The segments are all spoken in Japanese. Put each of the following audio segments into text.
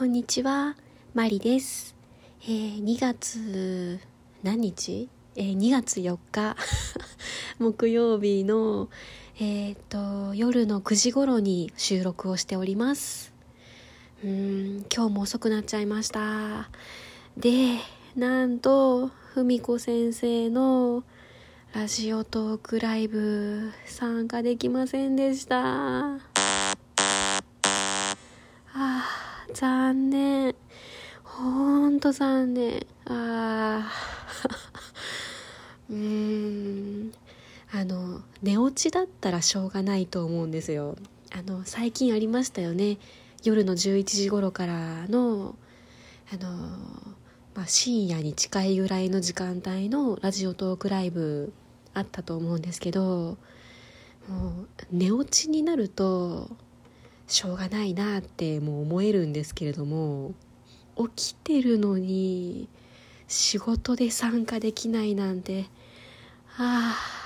こんにちは、マリです。えー、2月、何日？えー、2月4日、木曜日の、えー、と、夜の9時頃に収録をしております。うん、今日も遅くなっちゃいました。で、なんと、ふみこ先生のラジオトークライブ参加できませんでした。残念。ほんと残念。ああ。うーん。あの、寝落ちだったらしょうがないと思うんですよ。あの、最近ありましたよね。夜の11時頃からの、あの、まあ、深夜に近いぐらいの時間帯のラジオトークライブあったと思うんですけど、もう寝落ちになるとしょうがないなってもう思えるんですけれども起きてるのに仕事で参加できないなんてああ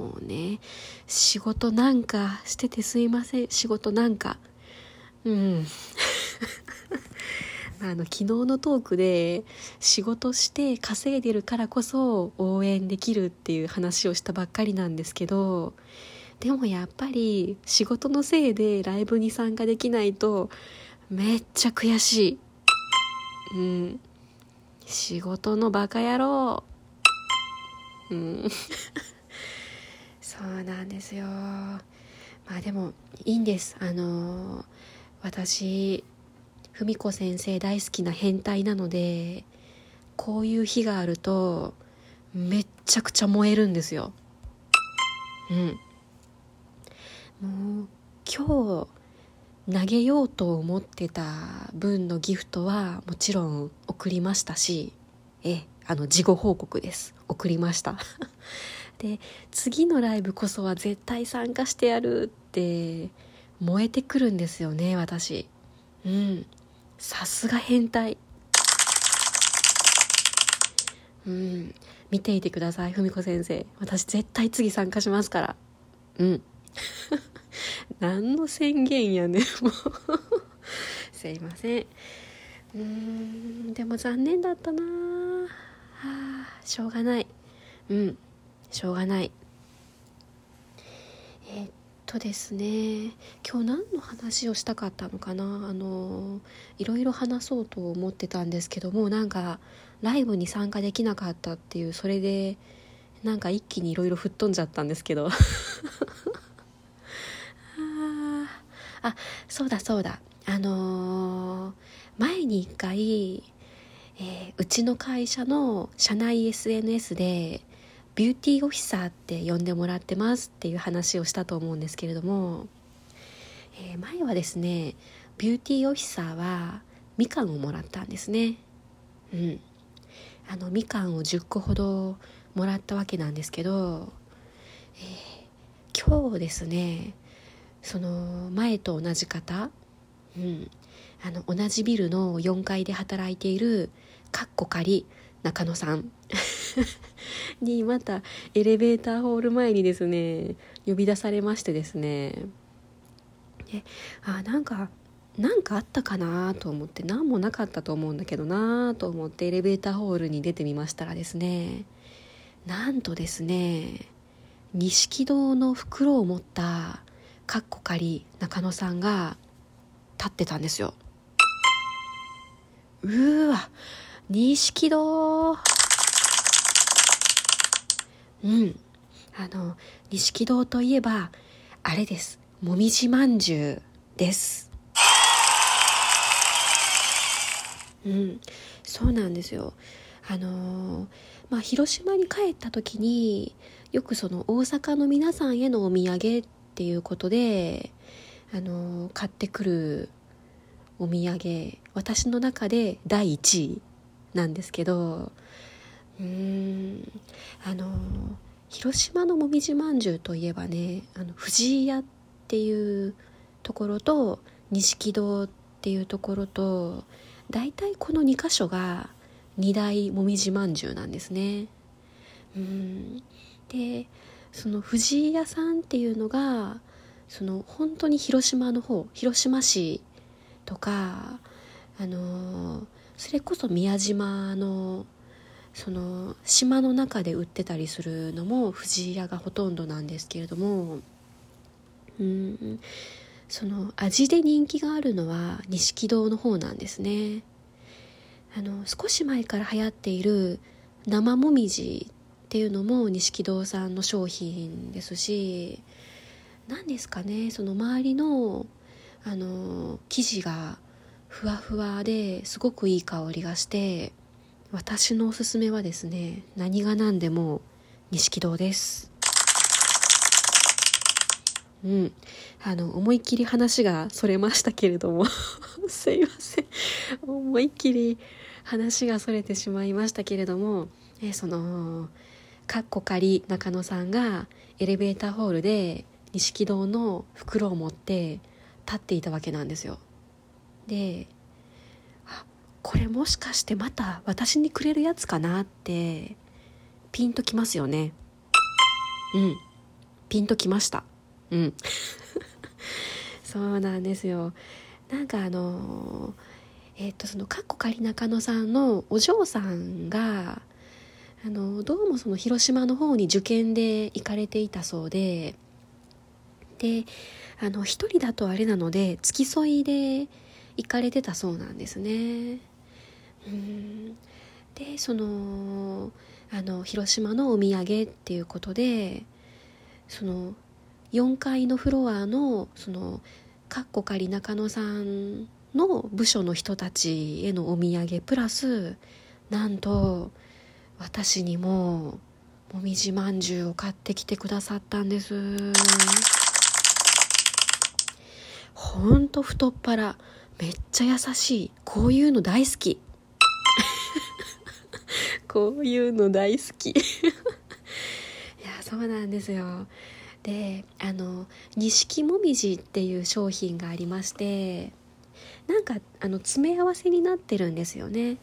もうね仕事なんかしててすいません。仕事なんか。うん。あの昨日のトークで仕事して稼いでるからこそ応援できるっていう話をしたばっかりなんですけどでもやっぱり仕事のせいでライブに参加できないとめっちゃ悔しい。うん。仕事のバカ野郎。うん。そうなんですよ。まあでもいいんです。あの私、文子先生大好きな変態なので、こういう日があるとめっちゃくちゃ燃えるんですよ。うん。もう今日投げようと思ってた分のギフトはもちろん送りましたしえあの事後報告です。送りました。で次のライブこそは絶対参加してやるって燃えてくるんですよね私。うん。さすが変態。うん。見ていてください文子先生。私絶対次参加しますから。うん。何の宣言やねんもう。すいません。うんでも残念だったな。はあしょうがない。うんしょうがない。えー、っとですね今日何の話をしたかったのかな。あのいろいろ話そうと思ってたんですけどもなんかライブに参加できなかったっていうそれでなんか一気にいろいろ吹っ飛んじゃったんですけど。あそうだそうだ。あのー、前に一回、えー、うちの会社の社内 SNS でビューティーオフィサーって呼んでもらってますっていう話をしたと思うんですけれども、えー、前はですねビューティーオフィサーはみかんをもらったんですね。うん。あのみかんを10個ほどもらったわけなんですけど、えー、今日ですねその前と同じ方、うん、あの同じビルの4階で働いているかっこ仮中野さん。にまたエレベーターホール前にですね呼び出されましてですね。であなんかなんかあったかなと思って何もなかったと思うんだけどなと思ってエレベーターホールに出てみましたらですねなんとですね錦戸の袋を持ったかっこ仮中野さんが立ってたんですよ。うーわ錦戸うん。あの錦戸といえばあれです。もみじまんじゅうです。うん。そうなんですよ。あのー、まあ広島に帰った時によくその大阪の皆さんへのお土産っていうことであの買ってくるお土産私の中で第1位なんですけどうーんあの広島のもみじまんじゅうといえばねあの藤井屋っていうところと錦戸っていうところと大体この2箇所が二大もみじまんじゅうなんですね。うんでその藤井屋さんっていうのがその本当に広島の方広島市とかあのそれこそ宮島のその島の中で売ってたりするのも藤井屋がほとんどなんですけれどもうんその味で人気があるのは錦堂の方なんですね。あの少し前から流行っている生もみじっていうのも錦堂さんの商品ですし何ですかねその周りのあの生地がふわふわですごくいい香りがして私のおすすめはですね何が何でも錦堂です。うん。あの思いっきり話がそれましたけれども すいません。思いっきり話がそれてしまいましたけれども、えそのかっこかり中野さんがエレベーターホールで錦堂の袋を持って立っていたわけなんですよ。であこれもしかしてまた私にくれるやつかなってピンときますよね。うん。ピンときました。うん。そうなんですよ。なんかあのえっ、とそのかっこかり中野さんのお嬢さんがあのどうもその広島の方に受験で行かれていたそうでであの一人だとあれなので付き添いで行かれてたそうなんですね。うんでそのあの広島のお土産っていうことでその4階のフロアのそのかっこかり中野さんの部署の人たちへのお土産プラスなんと私にももみじまんじゅうを買ってきてくださったんです。ほんと太っ腹。めっちゃ優しい。こういうの大好き。こういうの大好き。いやそうなんですよ。であの錦もみじっていう商品がありましてなんかあの詰め合わせになってるんですよね。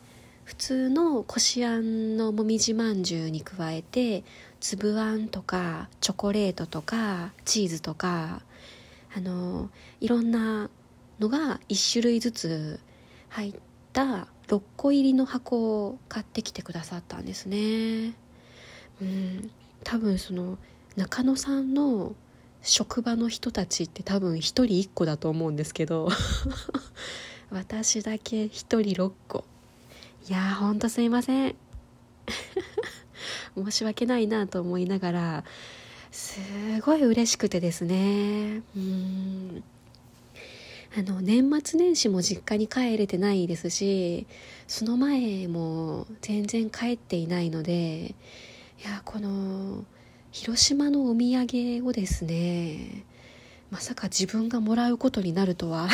普通のこしあんのもみじまんじゅうに加えて粒あんとかチョコレートとかチーズとかあのいろんなのが1種類ずつ入った6個入りの箱を買ってきてくださったんですね。うん。多分その中野さんの職場の人たちって多分1人1個だと思うんですけど。私だけ1人6個。いやーほんとすいません。申し訳ないなと思いながらすごい嬉しくてですね。うん。あの年末年始も実家に帰れてないですしその前も全然帰っていないのでいやこの広島のお土産をですねまさか自分がもらうことになるとは。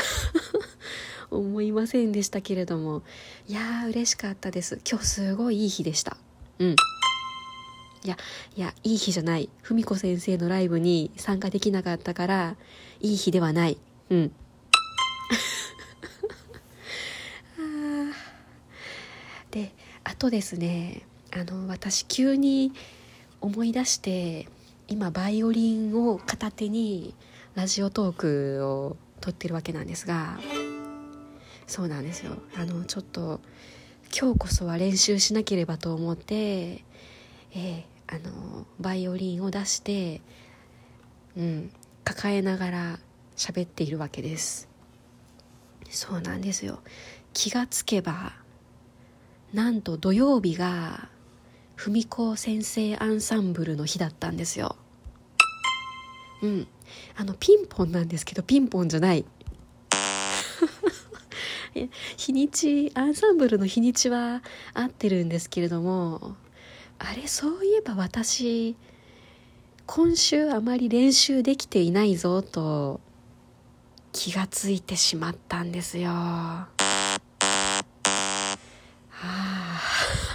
思いませんでしたけれどもいやー嬉しかったです今日すごいいい日でしたうんいや、いや、いい日じゃない。文子先生のライブに参加できなかったから、いい日ではない。うん。で、あとですね、あの、私急に思い出して、今バイオリンを片手にラジオトークを撮ってるわけなんですが、そうなんですよ。あの、ちょっと、今日こそは練習しなければと思って、えー、あのバイオリンを出して、うん、抱えながら喋っているわけです。そうなんですよ。気がつけばなんと土曜日が文子先生アンサンブルの日だったんですよ。うん。あのピンポンなんですけどピンポンじゃない。日にちアンサンブルの日にちは合ってるんですけれどもあれそういえば私今週あまり練習できていないぞと気がついてしまったんですよ。はあ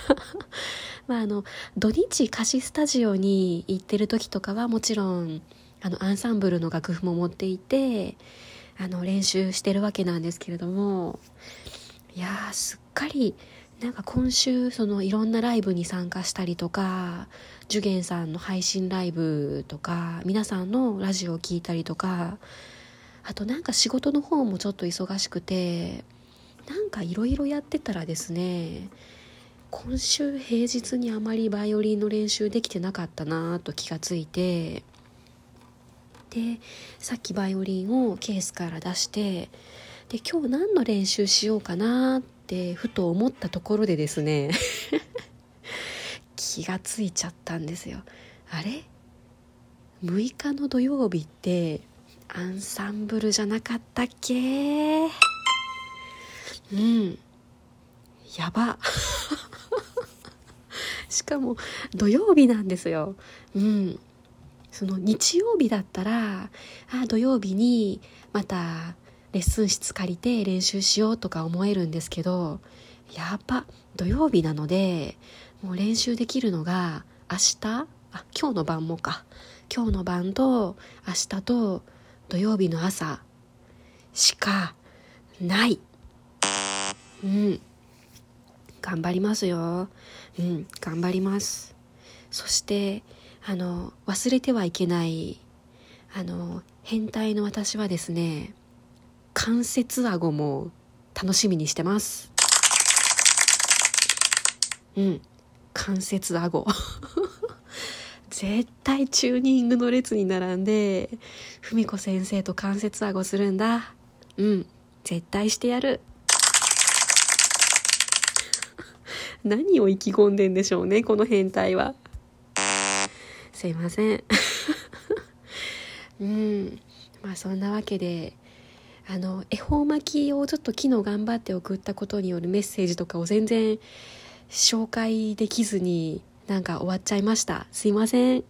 まああの土日貸しスタジオに行ってる時とかはもちろんあのアンサンブルの楽譜も持っていてあの練習してるわけなんですけれどもいやすっかりなんか今週そのいろんなライブに参加したりとかジュゲンさんの配信ライブとか皆さんのラジオを聴いたりとかあとなんか仕事の方もちょっと忙しくてなんかいろいろやってたらですね今週平日にあまりバイオリンの練習できてなかったなと気がついてでさっきバイオリンをケースから出してで今日何の練習しようかなってふと思ったところでですね 気がついちゃったんですよ。あれ？6日の土曜日ってアンサンブルじゃなかったっけ？うん。やば。しかも土曜日なんですよ。うん。その日曜日だったらあ土曜日にまたレッスン室借りて練習しようとか思えるんですけどやっぱ土曜日なのでもう練習できるのが明日あ今日の晩もか。今日の晩と明日と土曜日の朝しかない。うん。頑張りますよ。うん頑張ります。そしてあの忘れてはいけないあの変態の私はですね関節顎も楽しみにしてます。うん。関節顎。絶対チューニングの列に並んで文子先生と関節顎するんだ。うん。絶対してやる。何を意気込んでんでしょうねこの変態は。すいません。うん。まあそんなわけであの恵方巻きをちょっと昨日頑張って送ったことによるメッセージとかを全然紹介できずになんか終わっちゃいました。すいません。